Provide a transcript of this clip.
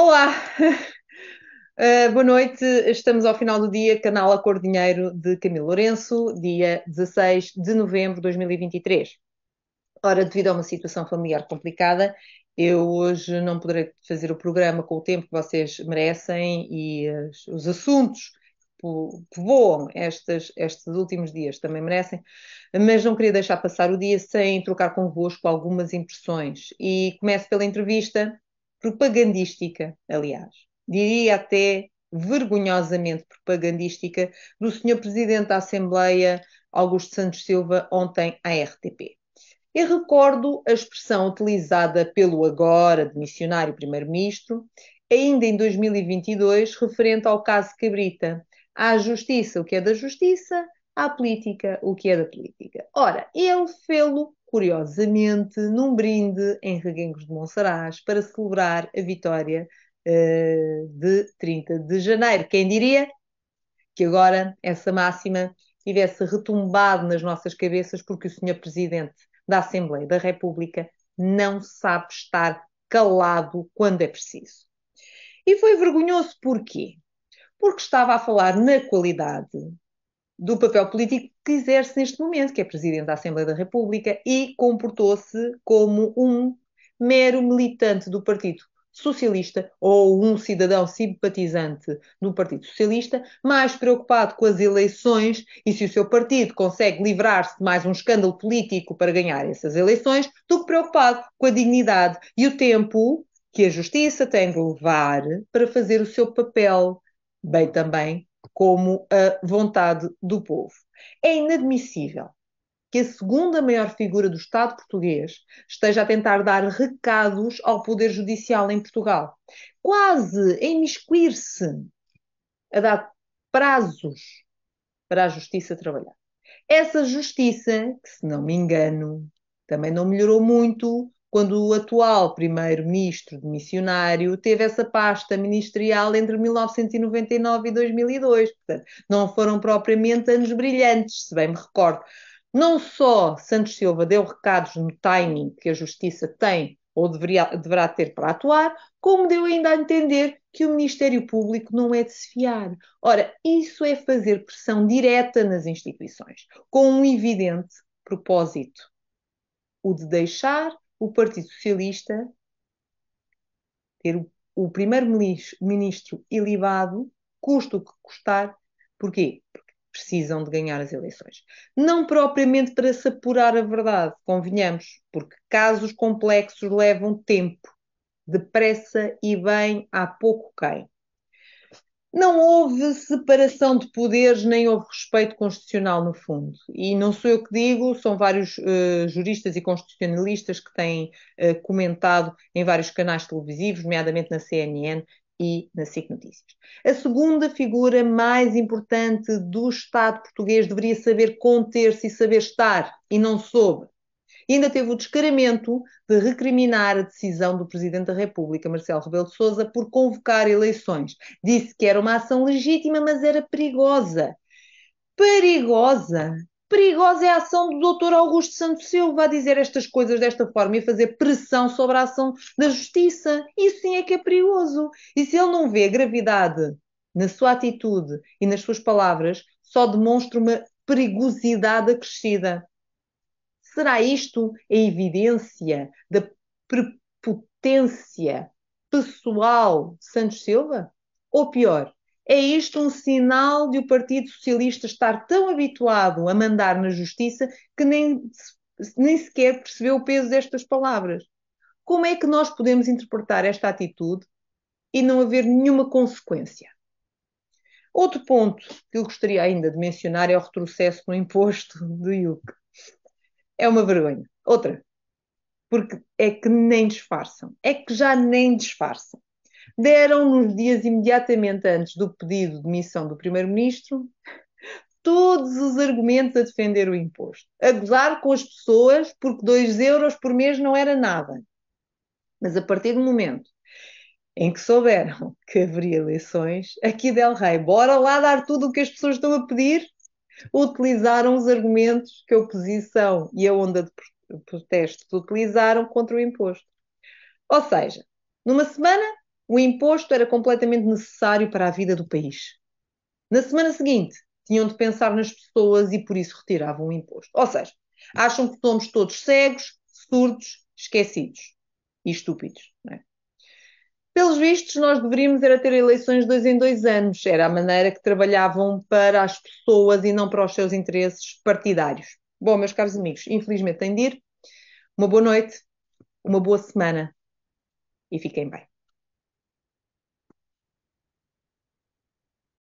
Olá, Uh, boa noite. Estamos ao final do dia, canal A Cor Dinheiro de Camilo Lourenço, dia 16 de novembro de 2023. Ora, devido a uma situação familiar complicada, eu hoje não poderei fazer o programa com o tempo que vocês merecem e as, os assuntos que voam estes, estes últimos dias também merecem, mas não queria deixar passar o dia sem trocar convosco algumas impressões. E começo pela entrevista propagandística, aliás diria até vergonhosamente propagandística, do Sr. Presidente da Assembleia, Augusto Santos Silva, ontem à RTP. Eu recordo a expressão utilizada pelo agora demissionário Primeiro-Ministro, ainda em 2022, referente ao caso Cabrita. À justiça, o que é da justiça, à política, o que é da política. Ora, ele fê-lo, curiosamente, num brinde em Reguengos de Monsaraz para celebrar a vitória uh, de 30 de janeiro. Quem diria que agora essa máxima tivesse retumbado nas nossas cabeças porque o Sr. Presidente da Assembleia da República não sabe estar calado quando é preciso. E foi vergonhoso porquê? Porque estava a falar na qualidade do papel político que exerce neste momento, que é Presidente da Assembleia da República, e comportou-se como um mero militante do Partido socialista ou um cidadão simpatizante do Partido Socialista, mais preocupado com as eleições e se o seu partido consegue livrar-se de mais um escândalo político para ganhar essas eleições, do que preocupado com a dignidade e o tempo que a justiça tem de levar para fazer o seu papel, bem também como a vontade do povo. É inadmissível que a segunda maior figura do Estado português esteja a tentar dar recados ao Poder Judicial em Portugal. Quase a imiscuir-se, a dar prazos para a Justiça trabalhar. Essa Justiça, que se não me engano, também não melhorou muito quando o atual primeiro-ministro missionário teve essa pasta ministerial entre 1999 e 2002. Portanto, não foram propriamente anos brilhantes, se bem me recordo. Não só Santos Silva deu recados no timing que a Justiça tem ou deveria, deverá ter para atuar, como deu ainda a entender que o Ministério Público não é de se fiar. Ora, isso é fazer pressão direta nas instituições, com um evidente propósito: o de deixar o Partido Socialista ter o, primeiro-ministro ilibado, custa o que custar. Porquê? Porque precisam de ganhar as eleições. Não propriamente para se apurar a verdade, convenhamos, porque casos complexos levam tempo, depressa e bem há pouco quem. Não houve separação de poderes, nem houve respeito constitucional no fundo. E não sou eu que digo, são vários uh, juristas e constitucionalistas que têm uh, comentado em vários canais televisivos, nomeadamente na CNN, e na SIC Notícias. A segunda figura mais importante do Estado português deveria saber conter-se e saber estar, e não soube. E ainda teve o descaramento de recriminar a decisão do Presidente da República, Marcelo Rebelo de Sousa, por convocar eleições. Disse que era uma ação legítima, mas era perigosa. Perigosa Perigosa é a ação do Dr. Augusto Santos Silva a dizer estas coisas desta forma e fazer pressão sobre a ação da justiça. Isso sim é que é perigoso. E se ele não vê gravidade na sua atitude e nas suas palavras, só demonstra uma perigosidade acrescida. Será isto a evidência da prepotência pessoal de Santos Silva? Ou pior, é isto um sinal de o Partido Socialista estar tão habituado a mandar na justiça que nem, nem sequer percebeu o peso destas palavras. Como é que nós podemos interpretar esta atitude e não haver nenhuma consequência? Outro ponto que eu gostaria ainda de mencionar é o retrocesso no imposto do IUC. É uma vergonha. Outra, porque é que nem disfarçam. É que já nem disfarçam deram nos dias imediatamente antes do pedido de demissão do primeiro-ministro todos os argumentos a defender o imposto, a gozar com as pessoas porque 2 euros por mês não era nada. Mas a partir do momento em que souberam que haveria eleições, aqui Del Rey, bora lá dar tudo o que as pessoas estão a pedir, utilizaram os argumentos que a oposição e a onda de protestos utilizaram contra o imposto. Ou seja, numa semana o imposto era completamente necessário para a vida do país. Na semana seguinte, tinham de pensar nas pessoas e por isso retiravam o imposto. Ou seja, acham que somos todos cegos, surdos, esquecidos e estúpidos. É? Pelos vistos, nós deveríamos era ter eleições dois em dois anos. Era a maneira que trabalhavam para as pessoas e não para os seus interesses partidários. Bom, meus caros amigos, infelizmente tenho de ir. Uma boa noite, uma boa semana e fiquem bem.